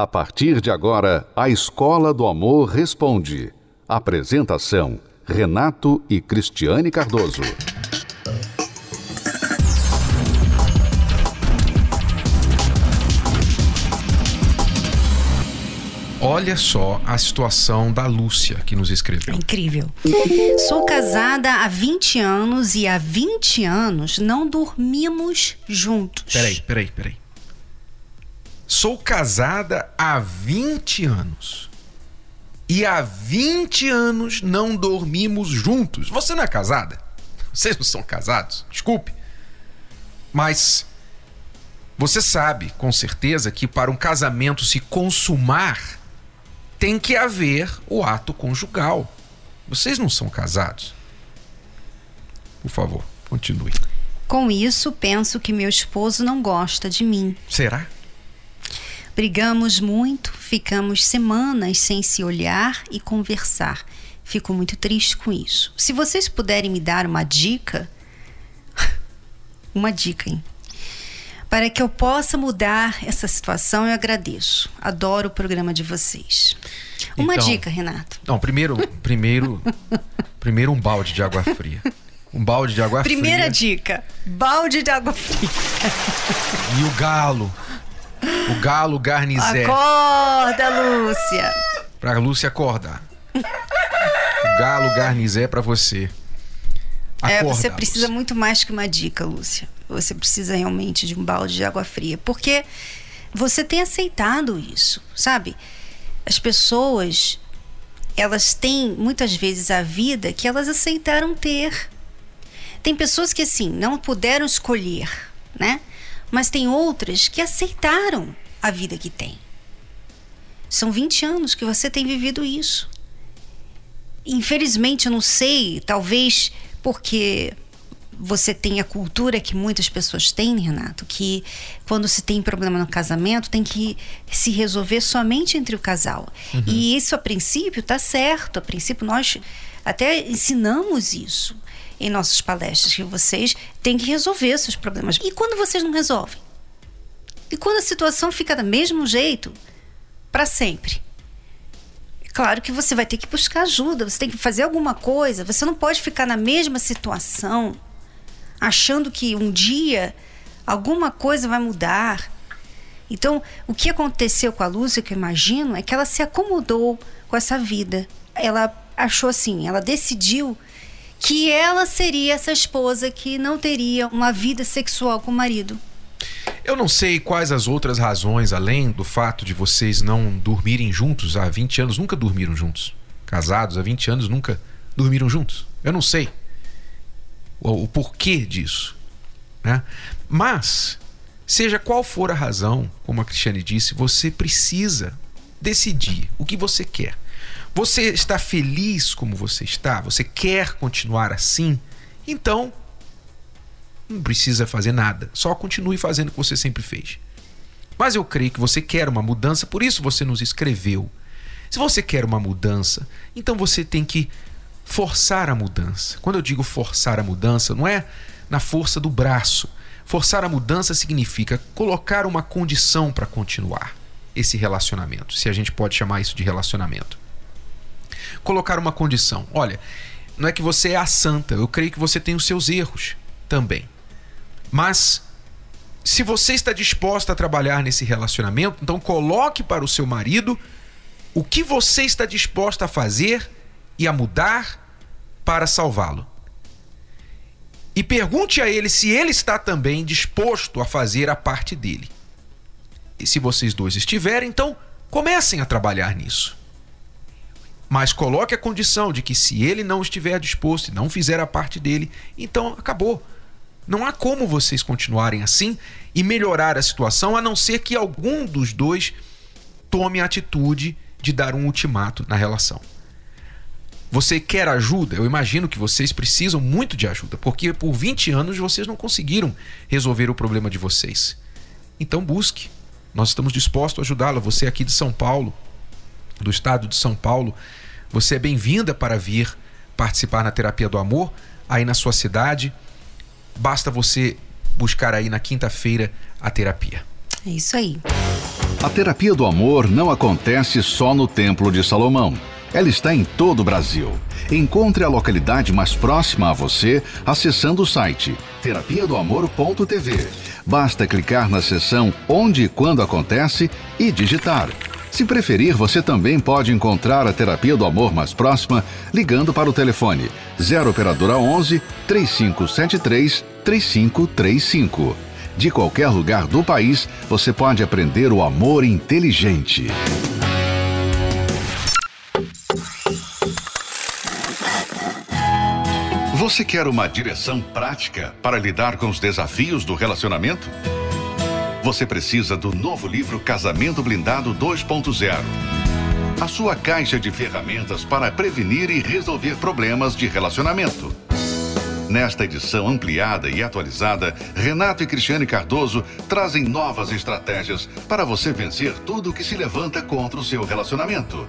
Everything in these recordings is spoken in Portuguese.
A partir de agora, a Escola do Amor Responde. Apresentação: Renato e Cristiane Cardoso. Olha só a situação da Lúcia que nos escreveu. Incrível. Sou casada há 20 anos e há 20 anos não dormimos juntos. Peraí, peraí, peraí. Sou casada há 20 anos. E há 20 anos não dormimos juntos. Você não é casada? Vocês não são casados? Desculpe. Mas você sabe, com certeza, que para um casamento se consumar, tem que haver o ato conjugal. Vocês não são casados? Por favor, continue. Com isso, penso que meu esposo não gosta de mim. Será? Brigamos muito, ficamos semanas sem se olhar e conversar. Fico muito triste com isso. Se vocês puderem me dar uma dica. uma dica, hein? Para que eu possa mudar essa situação, eu agradeço. Adoro o programa de vocês. Uma Então- dica, Renato. Não, primeiro, primeiro, primeiro um balde de água fria. Um balde de água Primeira fria. dica: balde de água fria. E o galo. O galo garnizé. Acorda, Lúcia. Pra Lúcia acordar. O galo garnizé pra você. É, Acordar, você precisa Lúcia. muito mais que uma dica, Lúcia. Você precisa realmente de um balde de água fria. Porque você tem aceitado isso, sabe? As pessoas, elas têm muitas vezes a vida que elas aceitaram ter. Tem pessoas que, assim, não puderam escolher, né? Mas tem outras que aceitaram a vida que tem. São 20 anos que você tem vivido isso. Infelizmente, eu não sei, talvez porque você tem a cultura que muitas pessoas têm, Renato, que quando se tem problema no casamento, tem que se resolver somente entre o casal. E isso, a princípio, tá certo. A princípio, nós até ensinamos isso em nossas palestras, que vocês têm que resolver seus problemas. E quando vocês não resolvem? E quando a situação fica do mesmo jeito, para sempre? Claro que você vai ter que buscar ajuda, você tem que fazer alguma coisa. Você não pode ficar na mesma situação, achando que um dia alguma coisa vai mudar. Então, o que aconteceu com a Lúcia, que eu imagino, é que ela se acomodou com essa vida. Ela achou assim, ela decidiu que ela seria essa esposa que não teria uma vida sexual com o marido. Eu não sei quais as outras razões, além do fato de vocês não dormirem juntos há 20 anos, nunca dormiram juntos. Casados há 20 anos, nunca dormiram juntos. Eu não sei o, o porquê disso. Né? Mas, seja qual for a razão, como a Cristiane disse, você precisa decidir o que você quer. Você está feliz como você está? Você quer continuar assim? Então, não precisa fazer nada. Só continue fazendo o que você sempre fez. Mas eu creio que você quer uma mudança, por isso você nos escreveu. Se você quer uma mudança, então você tem que forçar a mudança. Quando eu digo forçar a mudança, não é na força do braço. Forçar a mudança significa colocar uma condição para continuar esse relacionamento, se a gente pode chamar isso de relacionamento. Colocar uma condição. Olha, não é que você é a santa, eu creio que você tem os seus erros também. Mas se você está disposta a trabalhar nesse relacionamento, então coloque para o seu marido o que você está disposta a fazer e a mudar para salvá-lo. E pergunte a ele se ele está também disposto a fazer a parte dele. E se vocês dois estiverem, então comecem a trabalhar nisso. Mas coloque a condição de que se ele não estiver disposto e não fizer a parte dele, então acabou. Não há como vocês continuarem assim e melhorar a situação a não ser que algum dos dois tome a atitude de dar um ultimato na relação. Você quer ajuda? Eu imagino que vocês precisam muito de ajuda, porque por 20 anos vocês não conseguiram resolver o problema de vocês. Então busque. Nós estamos dispostos a ajudá-la. Você aqui de São Paulo, do estado de São Paulo, você é bem-vinda para vir participar na terapia do amor aí na sua cidade. Basta você buscar aí na quinta-feira a terapia. É isso aí. A terapia do amor não acontece só no Templo de Salomão. Ela está em todo o Brasil. Encontre a localidade mais próxima a você acessando o site terapia do amor.tv. Basta clicar na seção Onde e Quando Acontece e digitar. Se preferir, você também pode encontrar a terapia do amor mais próxima ligando para o telefone 0 operadora 11 3573 3535. De qualquer lugar do país, você pode aprender o amor inteligente. Você quer uma direção prática para lidar com os desafios do relacionamento? Você precisa do novo livro Casamento Blindado 2.0. A sua caixa de ferramentas para prevenir e resolver problemas de relacionamento. Nesta edição ampliada e atualizada, Renato e Cristiane Cardoso trazem novas estratégias para você vencer tudo que se levanta contra o seu relacionamento.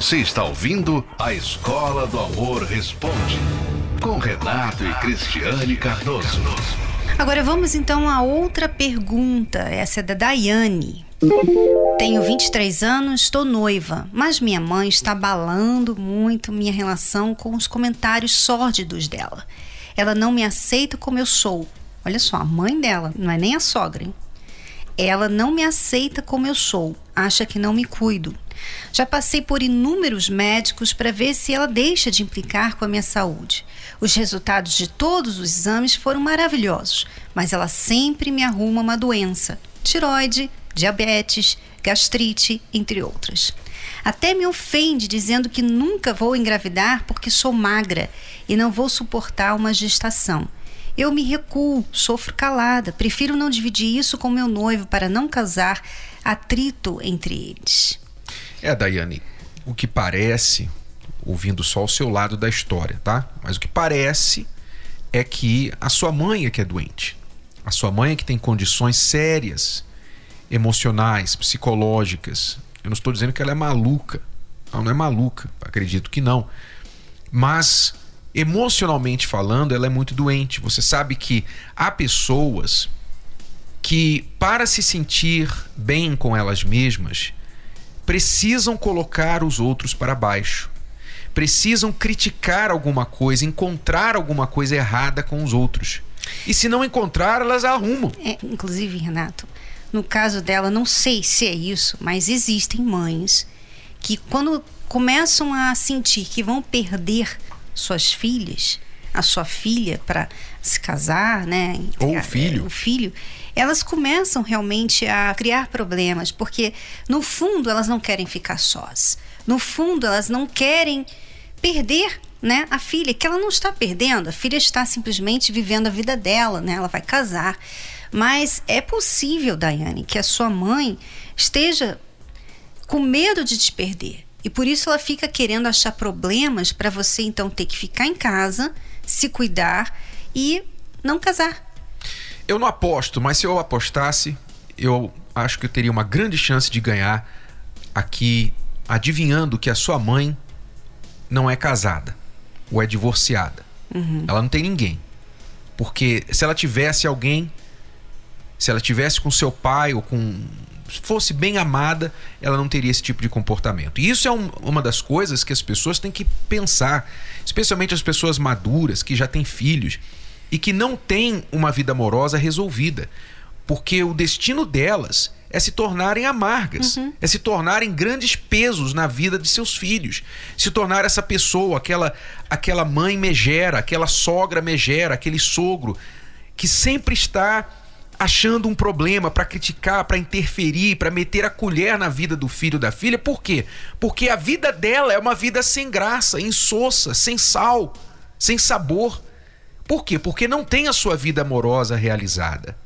Você está ouvindo a Escola do Amor Responde, com Renato e Cristiane Cardoso. Agora vamos então a outra pergunta. Essa é da Daiane. Tenho 23 anos, estou noiva, mas minha mãe está abalando muito minha relação com os comentários sórdidos dela. Ela não me aceita como eu sou. Olha só, a mãe dela, não é nem a sogra, hein? Ela não me aceita como eu sou, acha que não me cuido. Já passei por inúmeros médicos para ver se ela deixa de implicar com a minha saúde. Os resultados de todos os exames foram maravilhosos, mas ela sempre me arruma uma doença: tiroide, diabetes, gastrite, entre outras. Até me ofende dizendo que nunca vou engravidar porque sou magra e não vou suportar uma gestação. Eu me recuo, sofro calada, prefiro não dividir isso com meu noivo para não causar atrito entre eles. É, Daiane, o que parece, ouvindo só o seu lado da história, tá? Mas o que parece é que a sua mãe é que é doente. A sua mãe é que tem condições sérias, emocionais, psicológicas. Eu não estou dizendo que ela é maluca. Ela não é maluca, acredito que não. Mas emocionalmente falando, ela é muito doente. Você sabe que há pessoas que, para se sentir bem com elas mesmas, precisam colocar os outros para baixo. Precisam criticar alguma coisa, encontrar alguma coisa errada com os outros. E se não encontrar, elas arrumam. É, inclusive, Renato, no caso dela, não sei se é isso, mas existem mães que, quando começam a sentir que vão perder suas filhas, a sua filha para se casar, né? Ou o filho. O filho elas começam realmente a criar problemas, porque no fundo elas não querem ficar sós. No fundo elas não querem perder né, a filha, que ela não está perdendo, a filha está simplesmente vivendo a vida dela, né? Ela vai casar. Mas é possível, Daiane, que a sua mãe esteja com medo de te perder. E por isso ela fica querendo achar problemas para você então ter que ficar em casa, se cuidar e não casar. Eu não aposto, mas se eu apostasse, eu acho que eu teria uma grande chance de ganhar aqui adivinhando que a sua mãe não é casada ou é divorciada. Uhum. Ela não tem ninguém. Porque se ela tivesse alguém, se ela tivesse com seu pai ou com fosse bem amada, ela não teria esse tipo de comportamento. E isso é um, uma das coisas que as pessoas têm que pensar, especialmente as pessoas maduras que já têm filhos e que não têm uma vida amorosa resolvida. Porque o destino delas é se tornarem amargas, uhum. é se tornarem grandes pesos na vida de seus filhos, se tornar essa pessoa, aquela aquela mãe megera, aquela sogra megera, aquele sogro que sempre está achando um problema para criticar, para interferir, para meter a colher na vida do filho da filha. Por quê? Porque a vida dela é uma vida sem graça, insossa, sem sal, sem sabor Por quê? Porque não tem a sua vida amorosa realizada.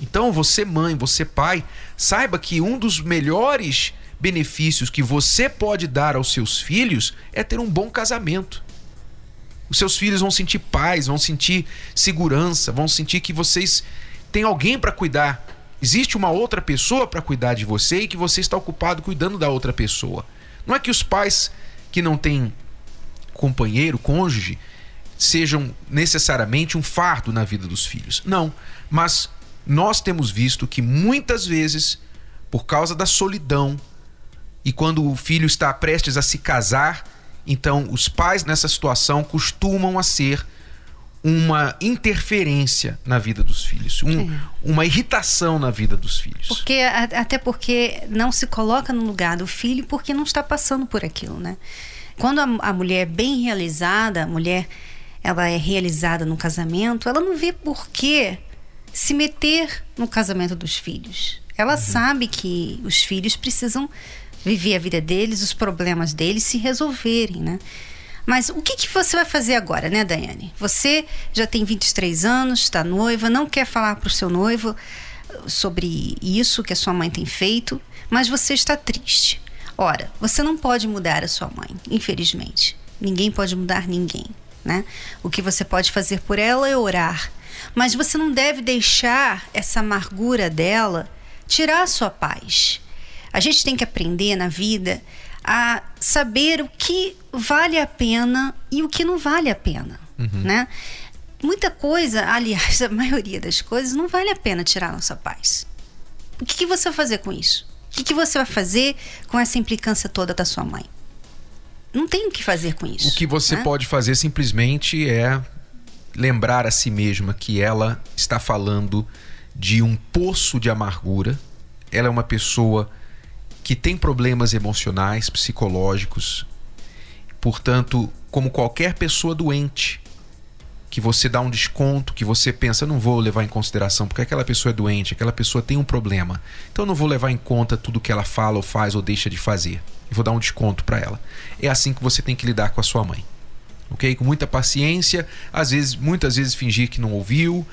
Então, você, mãe, você, pai, saiba que um dos melhores benefícios que você pode dar aos seus filhos é ter um bom casamento. Os seus filhos vão sentir paz, vão sentir segurança, vão sentir que vocês têm alguém para cuidar. Existe uma outra pessoa para cuidar de você e que você está ocupado cuidando da outra pessoa. Não é que os pais que não têm companheiro, cônjuge, sejam necessariamente um fardo na vida dos filhos. Não, mas nós temos visto que muitas vezes, por causa da solidão, e quando o filho está prestes a se casar, então os pais nessa situação costumam a ser uma interferência na vida dos filhos, um, é. uma irritação na vida dos filhos. Porque até porque não se coloca no lugar do filho porque não está passando por aquilo, né? Quando a, a mulher é bem realizada, a mulher ela é realizada no casamento, ela não vê por que se meter no casamento dos filhos. Ela uhum. sabe que os filhos precisam viver a vida deles, os problemas deles se resolverem, né? Mas o que, que você vai fazer agora, né, Daiane? Você já tem 23 anos, está noiva, não quer falar para o seu noivo sobre isso que a sua mãe tem feito, mas você está triste. Ora, você não pode mudar a sua mãe, infelizmente. Ninguém pode mudar ninguém, né? O que você pode fazer por ela é orar, mas você não deve deixar essa amargura dela tirar a sua paz. A gente tem que aprender na vida a saber o que vale a pena e o que não vale a pena, uhum. né? Muita coisa, aliás, a maioria das coisas não vale a pena tirar a nossa paz. O que, que você vai fazer com isso? O que, que você vai fazer com essa implicância toda da sua mãe? Não tem o que fazer com isso. O que você né? pode fazer simplesmente é lembrar a si mesma que ela está falando de um poço de amargura. Ela é uma pessoa que tem problemas emocionais, psicológicos. Portanto, como qualquer pessoa doente, que você dá um desconto, que você pensa, não vou levar em consideração, porque aquela pessoa é doente, aquela pessoa tem um problema. Então não vou levar em conta tudo que ela fala ou faz ou deixa de fazer. E vou dar um desconto para ela. É assim que você tem que lidar com a sua mãe ok? Com muita paciência, às vezes, muitas vezes fingir que não ouviu,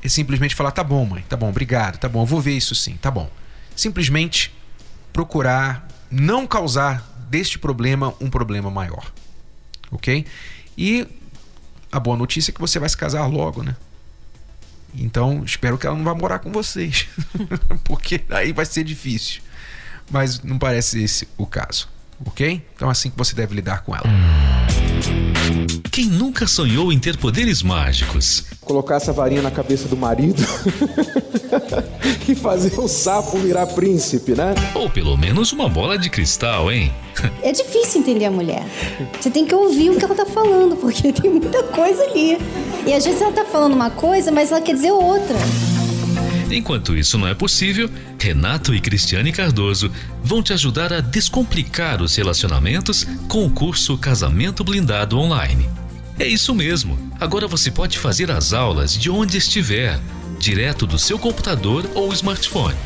e simplesmente falar: tá bom, mãe, tá bom, obrigado, tá bom, vou ver isso sim, tá bom. Simplesmente procurar não causar deste problema um problema maior, ok? E a boa notícia é que você vai se casar logo, né? Então, espero que ela não vá morar com vocês, porque aí vai ser difícil. Mas não parece esse o caso, ok? Então, é assim que você deve lidar com ela. Quem nunca sonhou em ter poderes mágicos? Colocar essa varinha na cabeça do marido e fazer o sapo virar príncipe, né? Ou pelo menos uma bola de cristal, hein? É difícil entender a mulher. Você tem que ouvir o que ela tá falando, porque tem muita coisa ali. E às vezes ela tá falando uma coisa, mas ela quer dizer outra. Enquanto isso não é possível, Renato e Cristiane Cardoso vão te ajudar a descomplicar os relacionamentos com o curso Casamento Blindado Online. É isso mesmo. Agora você pode fazer as aulas de onde estiver, direto do seu computador ou smartphone.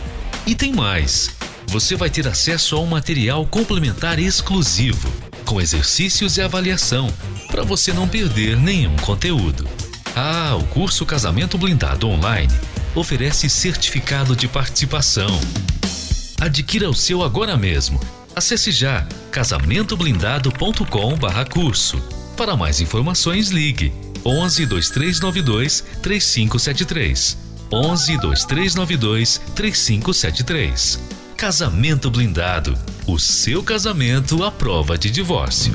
E tem mais. Você vai ter acesso a um material complementar exclusivo, com exercícios e avaliação, para você não perder nenhum conteúdo. Ah, o curso Casamento Blindado Online oferece certificado de participação. Adquira o seu agora mesmo. Acesse já casamentoblindado.com/curso. Para mais informações, ligue 11 2392 3573. 11 2392 3573. Casamento Blindado. O seu casamento à prova de divórcio.